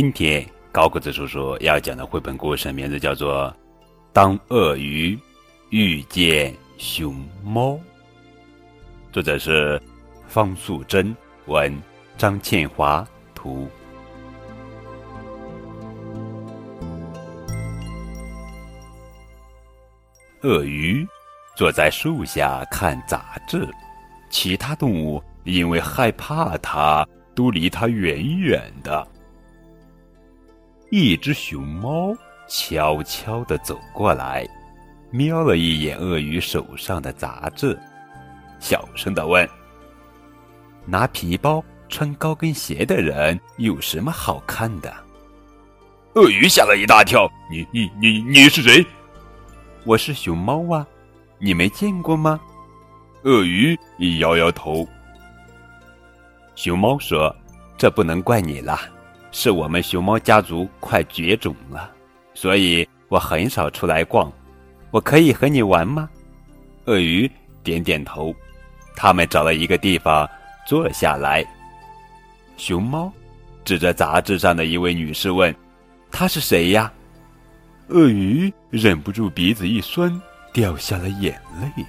今天高个子叔叔要讲的绘本故事名字叫做《当鳄鱼遇见熊猫》，作者是方素珍，文张倩华图。鳄鱼坐在树下看杂志，其他动物因为害怕它，都离它远远的。一只熊猫悄悄地走过来，瞄了一眼鳄鱼手上的杂志，小声地问：“拿皮包、穿高跟鞋的人有什么好看的？”鳄鱼吓了一大跳：“你、你、你、你是谁？”我是熊猫啊，你没见过吗？鳄鱼摇摇头。熊猫说：“这不能怪你了，是我们熊猫家族快绝种了，所以我很少出来逛。我可以和你玩吗？”鳄鱼点点头。他们找了一个地方坐下来。熊猫指着杂志上的一位女士问：“她是谁呀？”鳄鱼忍不住鼻子一酸，掉下了眼泪。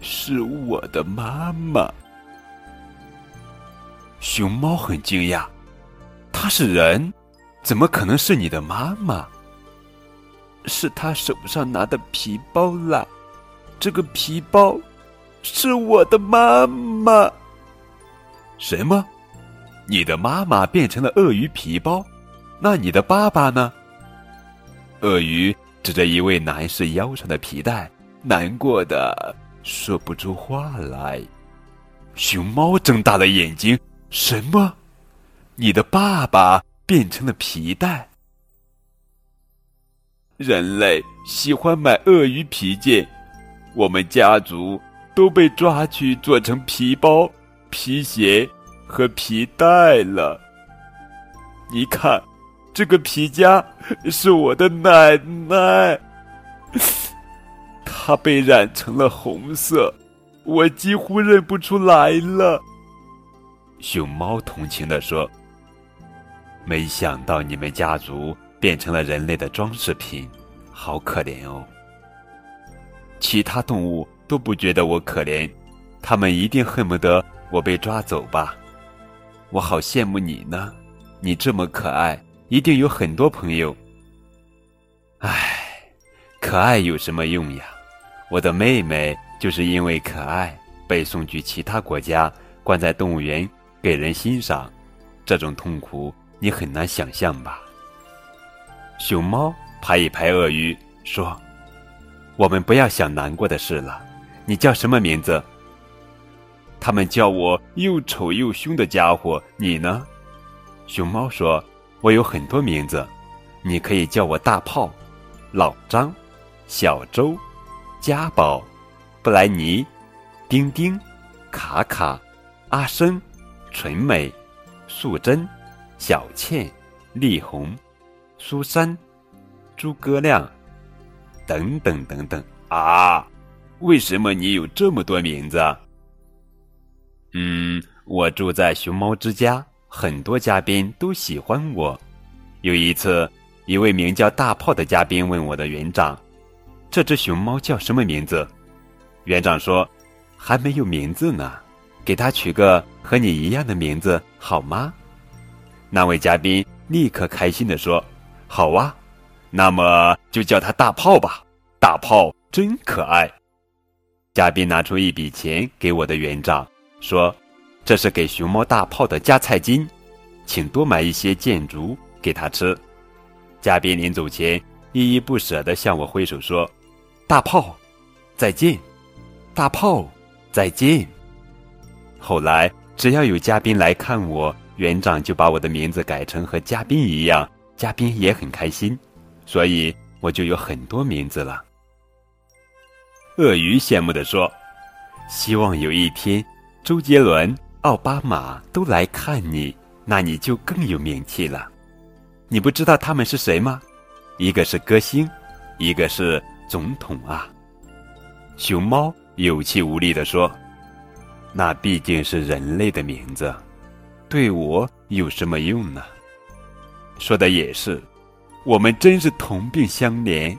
是我的妈妈。熊猫很惊讶，她是人，怎么可能是你的妈妈？是她手上拿的皮包啦，这个皮包是我的妈妈。什么？你的妈妈变成了鳄鱼皮包？那你的爸爸呢？鳄鱼指着一位男士腰上的皮带，难过的说不出话来。熊猫睁大了眼睛：“什么？你的爸爸变成了皮带？”人类喜欢买鳄鱼皮件，我们家族都被抓去做成皮包、皮鞋和皮带了。你看。这个皮夹是我的奶奶，她被染成了红色，我几乎认不出来了。熊猫同情地说：“没想到你们家族变成了人类的装饰品，好可怜哦。”其他动物都不觉得我可怜，他们一定恨不得我被抓走吧？我好羡慕你呢，你这么可爱。一定有很多朋友。唉，可爱有什么用呀？我的妹妹就是因为可爱被送去其他国家，关在动物园给人欣赏，这种痛苦你很难想象吧？熊猫拍一拍鳄鱼说：“我们不要想难过的事了。你叫什么名字？”他们叫我又丑又凶的家伙。你呢？熊猫说。我有很多名字，你可以叫我大炮、老张、小周、家宝、布莱尼、丁丁、卡卡、阿生、纯美、素贞、小倩、丽红、苏珊、诸葛亮，等等等等啊！为什么你有这么多名字？嗯，我住在熊猫之家。很多嘉宾都喜欢我。有一次，一位名叫大炮的嘉宾问我的园长：“这只熊猫叫什么名字？”园长说：“还没有名字呢，给它取个和你一样的名字好吗？”那位嘉宾立刻开心地说：“好啊，那么就叫他大炮吧。大炮真可爱。”嘉宾拿出一笔钱给我的园长，说。这是给熊猫大炮的加菜金，请多买一些箭竹给他吃。嘉宾临走前依依不舍地向我挥手说：“大炮，再见！大炮，再见！”后来只要有嘉宾来看我，园长就把我的名字改成和嘉宾一样，嘉宾也很开心，所以我就有很多名字了。鳄鱼羡慕地说：“希望有一天，周杰伦。”奥巴马都来看你，那你就更有名气了。你不知道他们是谁吗？一个是歌星，一个是总统啊。熊猫有气无力地说：“那毕竟是人类的名字，对我有什么用呢？说的也是，我们真是同病相怜。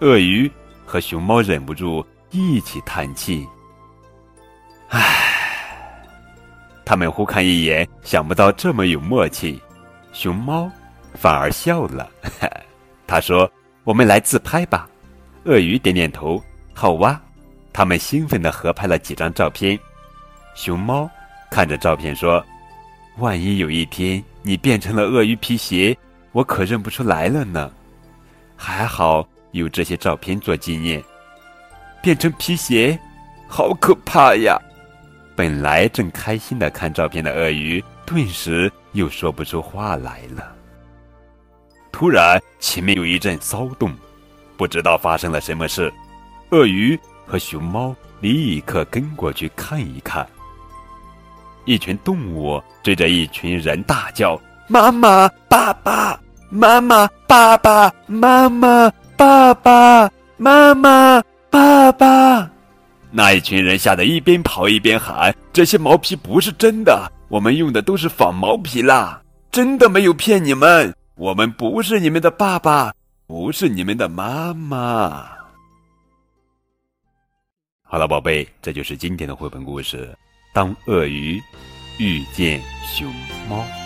鳄鱼和熊猫忍不住一起叹气。唉，他们互看一眼，想不到这么有默契。熊猫反而笑了，他说：“我们来自拍吧。”鳄鱼点点头：“好哇。”他们兴奋地合拍了几张照片。熊猫看着照片说：“万一有一天你变成了鳄鱼皮鞋，我可认不出来了呢。”还好有这些照片做纪念。变成皮鞋，好可怕呀！本来正开心的看照片的鳄鱼，顿时又说不出话来了。突然，前面有一阵骚动，不知道发生了什么事。鳄鱼。和熊猫立刻跟过去看一看。一群动物追着一群人大叫：“妈妈，爸爸！妈妈，爸爸！妈妈，爸爸！妈妈，爸爸！”那一群人吓得一边跑一边喊：“这些毛皮不是真的，我们用的都是仿毛皮啦！真的没有骗你们，我们不是你们的爸爸，不是你们的妈妈。”好了，宝贝，这就是今天的绘本故事。当鳄鱼遇见熊猫。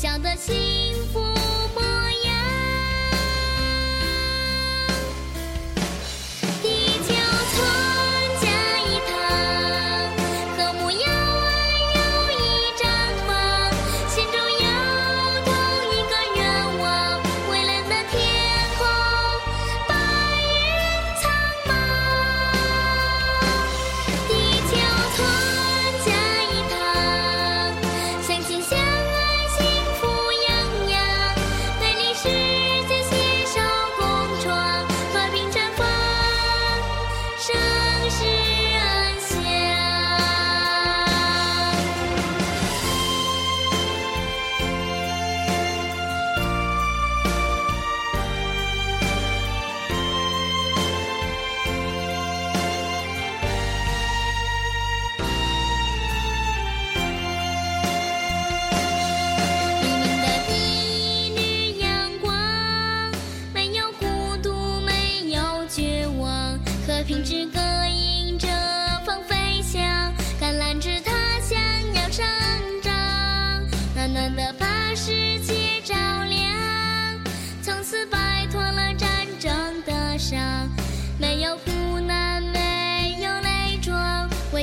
小，的幸福。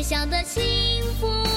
小的幸福。